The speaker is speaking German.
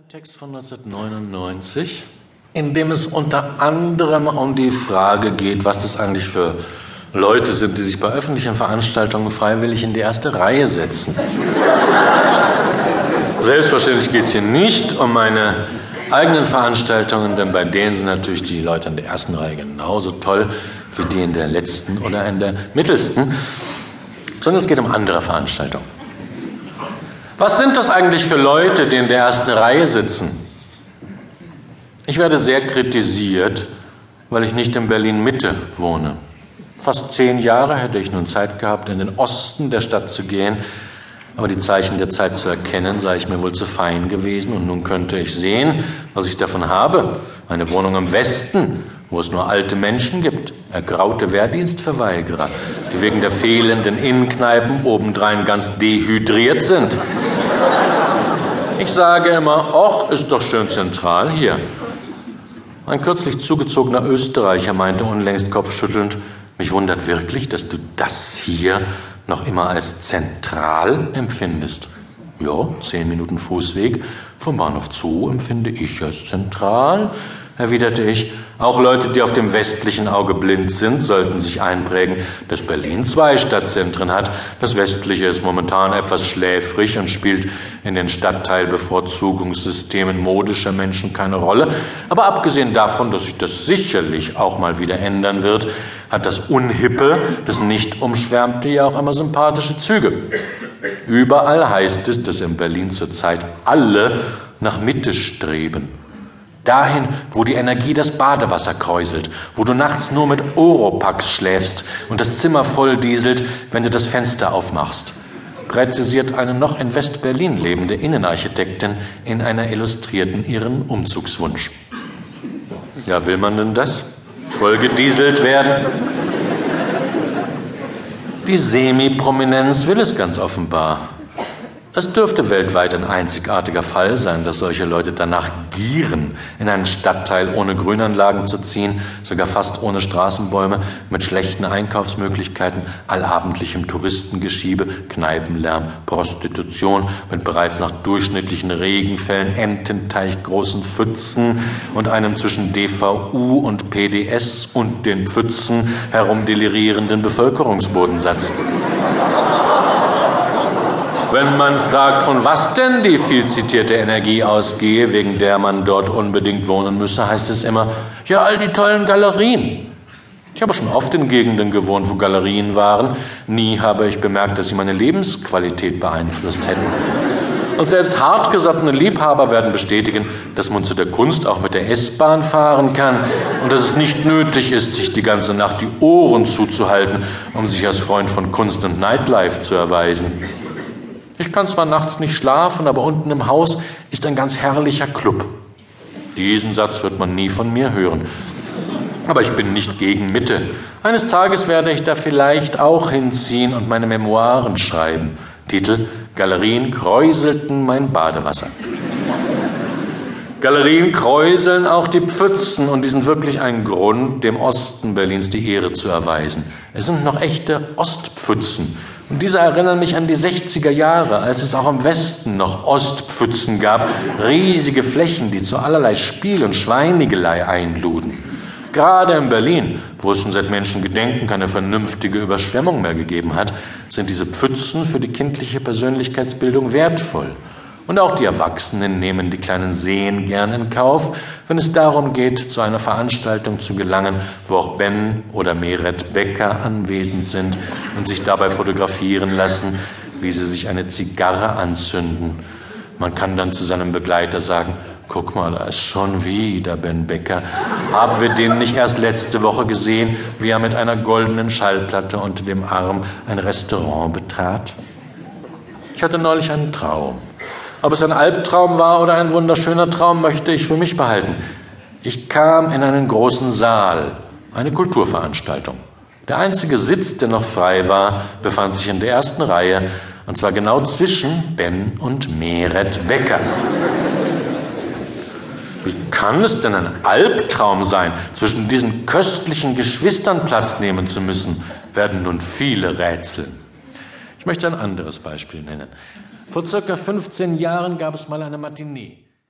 Ein Text von 1999, in dem es unter anderem um die Frage geht, was das eigentlich für Leute sind, die sich bei öffentlichen Veranstaltungen freiwillig in die erste Reihe setzen. Selbstverständlich geht es hier nicht um meine eigenen Veranstaltungen, denn bei denen sind natürlich die Leute in der ersten Reihe genauso toll wie die in der letzten oder in der mittelsten, sondern es geht um andere Veranstaltungen. Was sind das eigentlich für Leute, die in der ersten Reihe sitzen? Ich werde sehr kritisiert, weil ich nicht in Berlin Mitte wohne. Fast zehn Jahre hätte ich nun Zeit gehabt, in den Osten der Stadt zu gehen, aber die Zeichen der Zeit zu erkennen, sei ich mir wohl zu fein gewesen und nun könnte ich sehen, was ich davon habe. Eine Wohnung im Westen, wo es nur alte Menschen gibt, ergraute Wehrdienstverweigerer, die wegen der fehlenden Innenkneipen obendrein ganz dehydriert sind. Ich sage immer, och, ist doch schön zentral hier. Ein kürzlich zugezogener Österreicher meinte unlängst kopfschüttelnd, mich wundert wirklich, dass du das hier noch immer als zentral empfindest. Ja, zehn Minuten Fußweg vom Bahnhof Zoo empfinde ich als zentral erwiderte ich, auch Leute, die auf dem westlichen Auge blind sind, sollten sich einprägen, dass Berlin zwei Stadtzentren hat. Das westliche ist momentan etwas schläfrig und spielt in den Stadtteilbevorzugungssystemen modischer Menschen keine Rolle. Aber abgesehen davon, dass sich das sicherlich auch mal wieder ändern wird, hat das Unhippe, das nicht umschwärmte, ja auch immer sympathische Züge. Überall heißt es, dass in Berlin zurzeit alle nach Mitte streben. Dahin, wo die Energie das Badewasser kräuselt, wo du nachts nur mit Oropax schläfst und das Zimmer voll dieselt, wenn du das Fenster aufmachst. Präzisiert eine noch in West-Berlin lebende Innenarchitektin in einer Illustrierten ihren Umzugswunsch. Ja, will man denn das? Voll gedieselt werden? Die Semi-Prominenz will es ganz offenbar. Es dürfte weltweit ein einzigartiger Fall sein, dass solche Leute danach gieren, in einen Stadtteil ohne Grünanlagen zu ziehen, sogar fast ohne Straßenbäume, mit schlechten Einkaufsmöglichkeiten, allabendlichem Touristengeschiebe, Kneipenlärm, Prostitution, mit bereits nach durchschnittlichen Regenfällen, Ententeich, großen Pfützen und einem zwischen DVU und PDS und den Pfützen herumdelirierenden Bevölkerungsbodensatz. Wenn man fragt, von was denn die viel zitierte Energie ausgehe, wegen der man dort unbedingt wohnen müsse, heißt es immer, ja, all die tollen Galerien. Ich habe schon oft in Gegenden gewohnt, wo Galerien waren. Nie habe ich bemerkt, dass sie meine Lebensqualität beeinflusst hätten. Und selbst hartgesottene Liebhaber werden bestätigen, dass man zu der Kunst auch mit der S-Bahn fahren kann und dass es nicht nötig ist, sich die ganze Nacht die Ohren zuzuhalten, um sich als Freund von Kunst und Nightlife zu erweisen. Ich kann zwar nachts nicht schlafen, aber unten im Haus ist ein ganz herrlicher Club. Diesen Satz wird man nie von mir hören. Aber ich bin nicht gegen Mitte. Eines Tages werde ich da vielleicht auch hinziehen und meine Memoiren schreiben. Titel Galerien kräuselten mein Badewasser. Galerien kräuseln auch die Pfützen und die sind wirklich ein Grund, dem Osten Berlins die Ehre zu erweisen. Es sind noch echte Ostpfützen und diese erinnern mich an die 60er Jahre, als es auch im Westen noch Ostpfützen gab, riesige Flächen, die zu allerlei Spiel und Schweinigelei einluden. Gerade in Berlin, wo es schon seit Menschengedenken keine vernünftige Überschwemmung mehr gegeben hat, sind diese Pfützen für die kindliche Persönlichkeitsbildung wertvoll. Und auch die Erwachsenen nehmen die kleinen Seen gern in Kauf, wenn es darum geht, zu einer Veranstaltung zu gelangen, wo auch Ben oder Meret Becker anwesend sind und sich dabei fotografieren lassen, wie sie sich eine Zigarre anzünden. Man kann dann zu seinem Begleiter sagen, guck mal, da ist schon wieder Ben Becker. Haben wir den nicht erst letzte Woche gesehen, wie er mit einer goldenen Schallplatte unter dem Arm ein Restaurant betrat? Ich hatte neulich einen Traum. Ob es ein Albtraum war oder ein wunderschöner Traum, möchte ich für mich behalten. Ich kam in einen großen Saal, eine Kulturveranstaltung. Der einzige Sitz, der noch frei war, befand sich in der ersten Reihe, und zwar genau zwischen Ben und Meret Becker. Wie kann es denn ein Albtraum sein, zwischen diesen köstlichen Geschwistern Platz nehmen zu müssen, werden nun viele Rätsel. Ich möchte ein anderes Beispiel nennen. Vor circa 15 Jahren gab es mal eine Matinee.